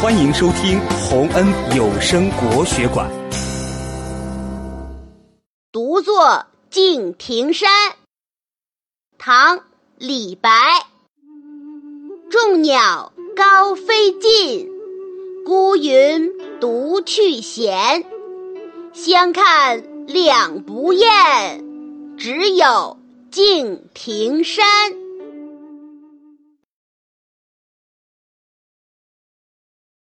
欢迎收听洪恩有声国学馆。独坐敬亭山，唐李白。众鸟高飞尽，孤云独去闲。相看两不厌，只有敬亭山。